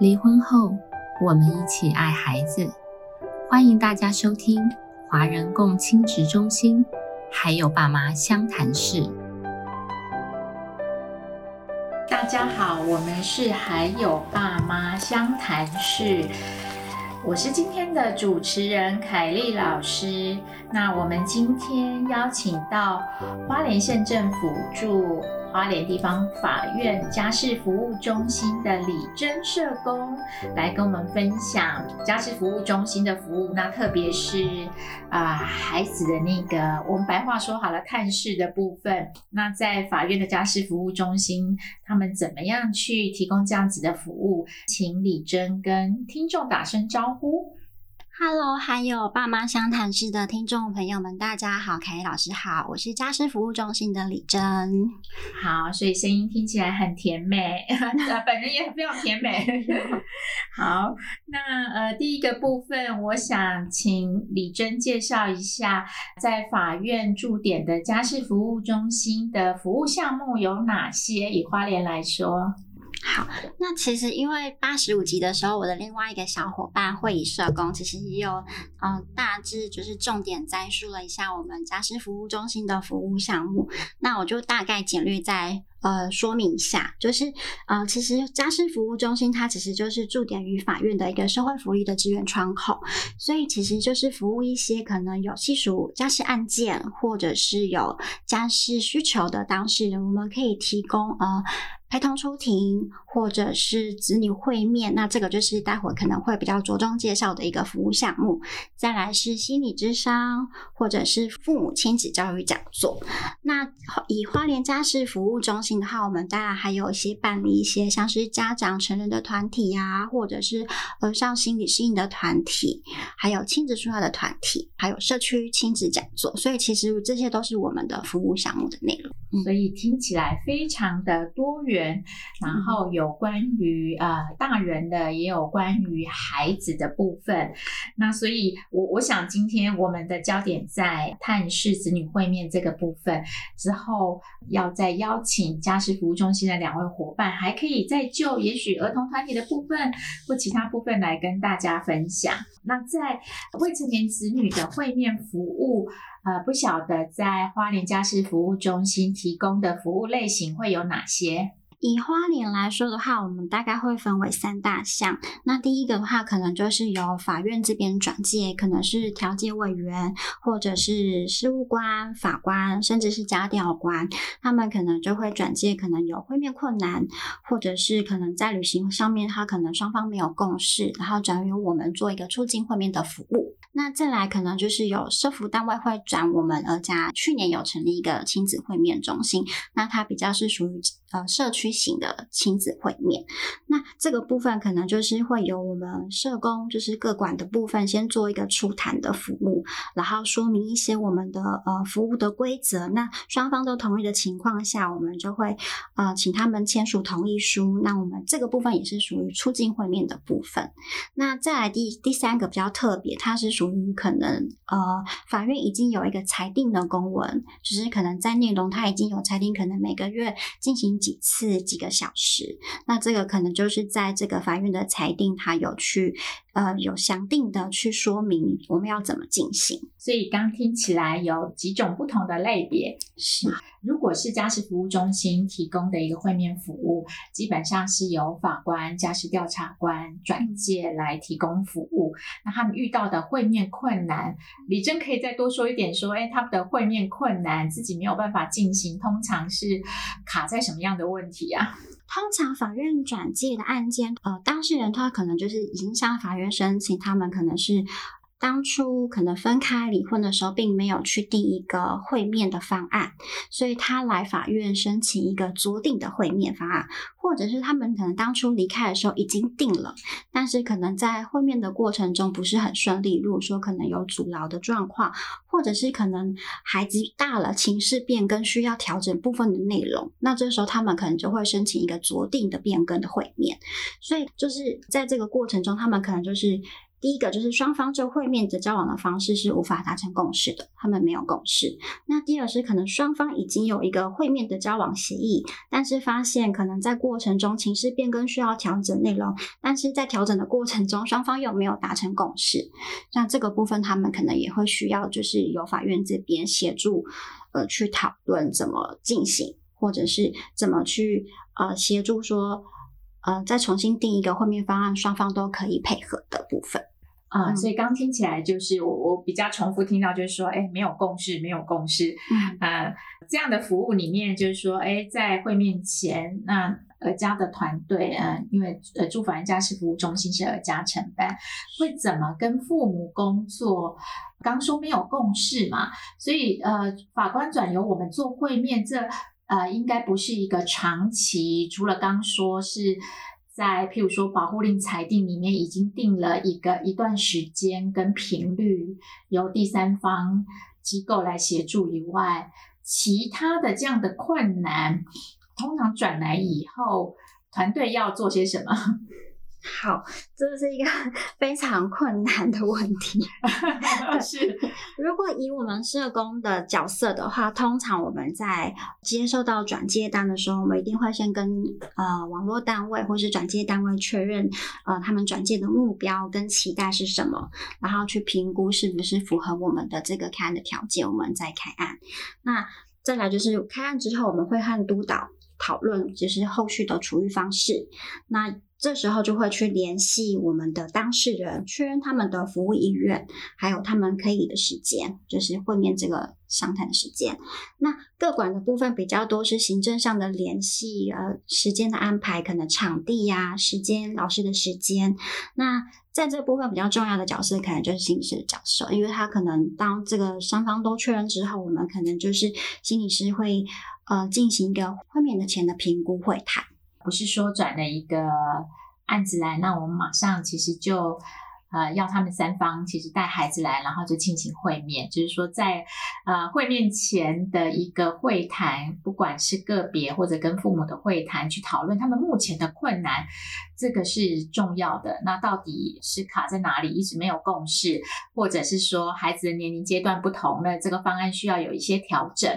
离婚后，我们一起爱孩子。欢迎大家收听华人共亲职中心，还有爸妈相谈室。大家好，我们是还有爸妈相谈室。我是今天的主持人凯丽老师。那我们今天邀请到花莲县政府驻花莲地方法院家事服务中心的李真社工来跟我们分享家事服务中心的服务。那特别是啊孩子的那个，我们白话说好了探视的部分。那在法院的家事服务中心，他们怎么样去提供这样子的服务？请李真跟听众打声招呼。Hello，还有爸妈相谈室的听众朋友们，大家好，凯丽老师好，我是家事服务中心的李珍。好，所以声音听起来很甜美，本人也非常甜美。好，那呃，第一个部分，我想请李珍介绍一下，在法院驻点的家事服务中心的服务项目有哪些？以花莲来说。好，那其实因为八十五集的时候，我的另外一个小伙伴会议社工，其实也有嗯大致就是重点摘述了一下我们家事服务中心的服务项目，那我就大概简略在。呃，说明一下，就是呃，其实家事服务中心它其实就是驻点于法院的一个社会福利的支援窗口，所以其实就是服务一些可能有细属家事案件或者是有家事需求的当事人，我们可以提供呃陪同出庭或者是子女会面，那这个就是待会可能会比较着重介绍的一个服务项目。再来是心理智商或者是父母亲子教育讲座。那以花莲家事服务中心。的话，我们当然还有一些办理一些像是家长成人的团体呀，或者是呃上心理适应的团体，还有亲子书要的团体，还有社区亲子讲座。所以其实这些都是我们的服务项目的内容。所以听起来非常的多元，然后有关于呃大人的，也有关于孩子的部分。那所以，我我想今天我们的焦点在探视子女会面这个部分之后，要再邀请家事服务中心的两位伙伴，还可以再就也许儿童团体的部分或其他部分来跟大家分享。那在未成年子女的会面服务。呃，不晓得在花莲家事服务中心提供的服务类型会有哪些？以花莲来说的话，我们大概会分为三大项。那第一个的话，可能就是由法院这边转介，可能是调解委员，或者是事务官、法官，甚至是家调官，他们可能就会转介，可能有会面困难，或者是可能在旅行上面，他可能双方没有共识，然后转由我们做一个促进会面的服务。那再来可能就是有社服单位会转我们而家，去年有成立一个亲子会面中心，那它比较是属于呃社区型的亲子会面。那这个部分可能就是会由我们社工，就是各管的部分先做一个初谈的服务，然后说明一些我们的呃服务的规则。那双方都同意的情况下，我们就会呃请他们签署同意书。那我们这个部分也是属于促进会面的部分。那再来第第三个比较特别，它是属于可能呃，法院已经有一个裁定的公文，就是可能在内容它已经有裁定，可能每个月进行几次几个小时，那这个可能就是在这个法院的裁定，他有去呃有详定的去说明我们要怎么进行。所以刚听起来有几种不同的类别是。如果是家事服务中心提供的一个会面服务，基本上是由法官、家事调查官转介来提供服务。那他们遇到的会面困难，李真可以再多说一点，说，哎，他们的会面困难自己没有办法进行，通常是卡在什么样的问题啊？通常法院转介的案件，呃，当事人他可能就是已经向法院申请，他们可能是。当初可能分开离婚的时候，并没有去定一个会面的方案，所以他来法院申请一个酌定的会面方案，或者是他们可能当初离开的时候已经定了，但是可能在会面的过程中不是很顺利，如果说可能有阻挠的状况，或者是可能孩子大了，情势变更需要调整部分的内容，那这时候他们可能就会申请一个酌定的变更的会面，所以就是在这个过程中，他们可能就是第一个就是双方就会面的交往的方式是无法达成共识的，他们没有共识。那第二是可能双方已经有一个会面的交往协议，但是发现可能在过程中情势变更需要调整内容，但是在调整的过程中双方又没有达成共识，像这个部分他们可能也会需要就是由法院这边协助，呃，去讨论怎么进行，或者是怎么去呃协助说，呃，再重新定一个会面方案，双方都可以配合的部分。啊，嗯所以刚听起来就是我我比较重复听到就是说，哎，没有共识，没有共识。嗯呃，这样的服务里面就是说，哎，在会面前，那儿家的团队，呃，因为呃驻法院家事服务中心是儿家承办，会怎么跟父母工作？刚说没有共识嘛，所以呃，法官转由我们做会面，这呃应该不是一个长期，除了刚说是。在譬如说保护令裁定里面已经定了一个一段时间跟频率，由第三方机构来协助以外，其他的这样的困难，通常转来以后，团队要做些什么？好，这是一个 非常困难的问题。是如果以我们社工的角色的话，通常我们在接收到转接单的时候，我们一定会先跟呃网络单位或是转接单位确认，呃他们转接的目标跟期待是什么，然后去评估是不是符合我们的这个开案的条件，我们再开案。那再来就是开案之后，我们会和督导讨论，就是后续的处遇方式。那这时候就会去联系我们的当事人，确认他们的服务意愿，还有他们可以的时间，就是会面这个商谈的时间。那各管的部分比较多是行政上的联系，呃，时间的安排，可能场地呀、时间、老师的时间。那在这部分比较重要的角色，可能就是心理师的角色，因为他可能当这个双方都确认之后，我们可能就是心理师会呃进行一个会面的前的评估会谈。不是说转了一个案子来，那我们马上其实就呃要他们三方其实带孩子来，然后就进行会面，就是说在呃会面前的一个会谈，不管是个别或者跟父母的会谈，去讨论他们目前的困难，这个是重要的。那到底是卡在哪里，一直没有共识，或者是说孩子的年龄阶段不同了，这个方案需要有一些调整。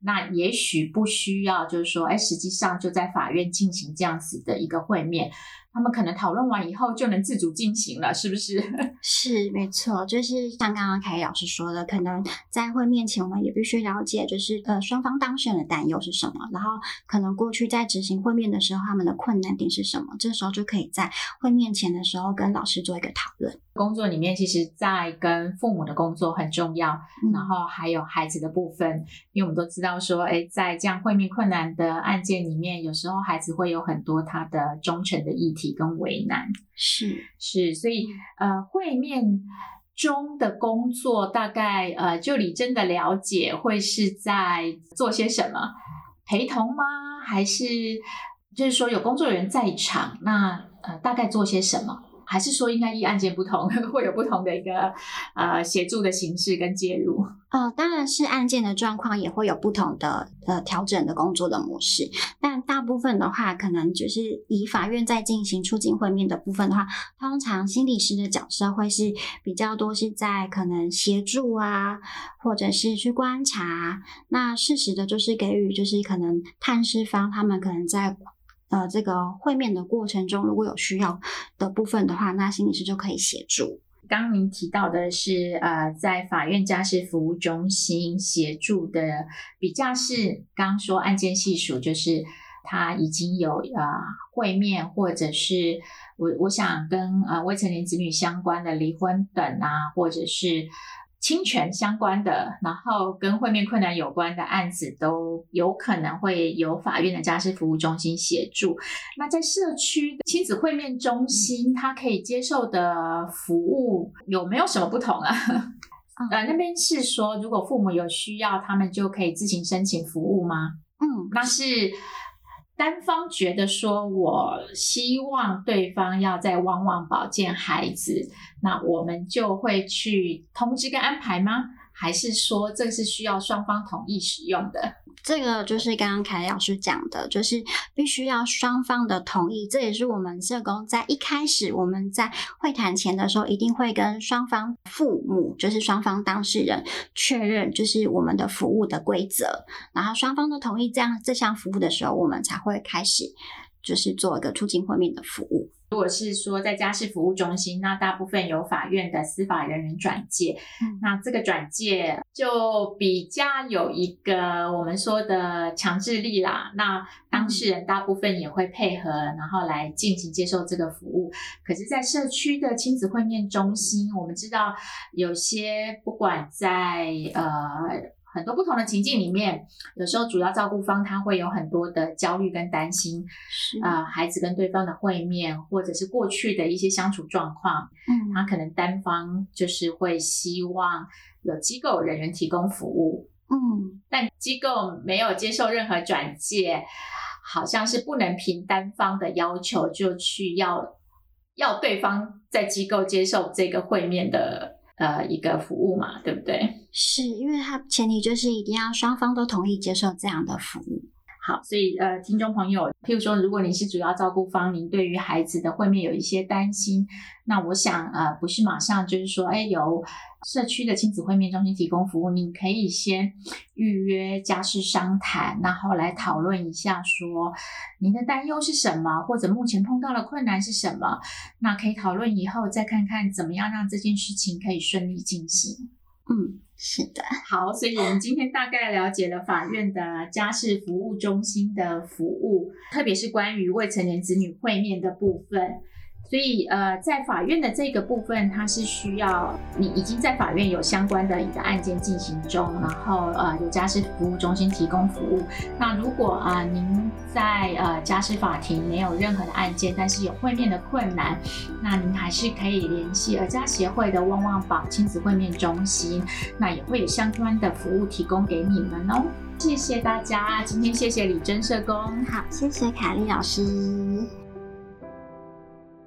那也许不需要，就是说，哎，实际上就在法院进行这样子的一个会面，他们可能讨论完以后就能自主进行了，是不是？是没错，就是像刚刚凯老师说的，可能在会面前，我们也必须了解，就是呃双方当事人的担忧是什么，然后可能过去在执行会面的时候，他们的困难点是什么，这时候就可以在会面前的时候跟老师做一个讨论。工作里面，其实在跟父母的工作很重要，嗯然后还有孩子的部分，因为我们都知道说，哎，在这样会面困难的案件里面，有时候孩子会有很多他的忠诚的议题跟为难。是是，所以呃，会面中的工作大概呃，就你真的了解，会是在做些什么？陪同吗？还是就是说有工作人员在场？那呃，大概做些什么？还是说应该依案件不同，会有不同的一个呃协助的形式跟介入？呃，当然是案件的状况也会有不同的呃调整的工作的模式，但大部分的话，可能就是以法院在进行出境会面的部分的话，通常心理师的角色会是比较多是在可能协助啊，或者是去观察。那适时的就是给予就是可能探视方他们可能在。呃，这个会面的过程中，如果有需要的部分的话，那心理师就可以协助。刚您提到的是，呃，在法院家事服务中心协助的比较是，刚刚说案件系数，就是他已经有呃会面，或者是我我想跟呃未成年子女相关的离婚等啊，或者是侵权相关的，然后跟会面困难有关的案子，都有可能会由法院的家事服务中心协助。那在社区亲子会面中心，它可以接受的服务有没有什么不同啊？呃，那边是说，如果父母有需要，他们就可以自行申请服务吗？嗯，那是单方觉得说，我希望对方要在旺旺保健孩子，那我们就会去通知跟安排吗？还是说这是需要双方同意使用的？这个就是刚刚凯老师讲的，就是必须要双方的同意。这也是我们社工在一开始我们在会谈前的时候，一定会跟双方父母，就是双方当事人确认，就是我们的服务的规则，然后双方的同意这样这项服务的时候，我们才会开始就是做一个促进会面的服务。如果是说在家事服务中心，那大部分由法院的司法人员转介，那这个转介就比较有一个我们说的强制力啦。那当事人大部分也会配合，然后来进行接受这个服务。可是，在社区的亲子会面中心，我们知道有些不管在呃。很多不同的情境里面，有时候主要照顾方他会有很多的焦虑跟担心，啊，孩子跟对方的会面，或者是过去的一些相处状况，嗯，他可能单方就是会希望有机构人员提供服务，嗯，但机构没有接受任何转介，好像是不能凭单方的要求就去要要对方在机构接受这个会面的。呃，一个服务嘛，对不对？是因为它前提就是一定要双方都同意接受这样的服务。好，所以呃，听众朋友，譬如说，如果你是主要照顾方，您对于孩子的会面有一些担心，那我想呃，不是马上就是说，哎，由社区的亲子会面中心提供服务，你可以先预约家事商谈，然后来讨论一下，说您的担忧是什么，或者目前碰到的困难是什么，那可以讨论以后再看看怎么样让这件事情可以顺利进行。嗯。是的，好，所以我们今天大概了解了法院的家事服务中心的服务，特别是关于未成年子女会面的部分。所以，呃，在法院的这个部分，它是需要你已经在法院有相关的一个案件进行中，然后呃，有家事服务中心提供服务。那如果啊，您在呃家事法庭没有任何的案件，但是有会面的困难，那您还是可以联系儿家协会的旺旺宝亲子会面中心，那也会有相关的服务提供给你们哦。谢谢大家，今天谢谢李真社工，好，谢谢凯丽老师。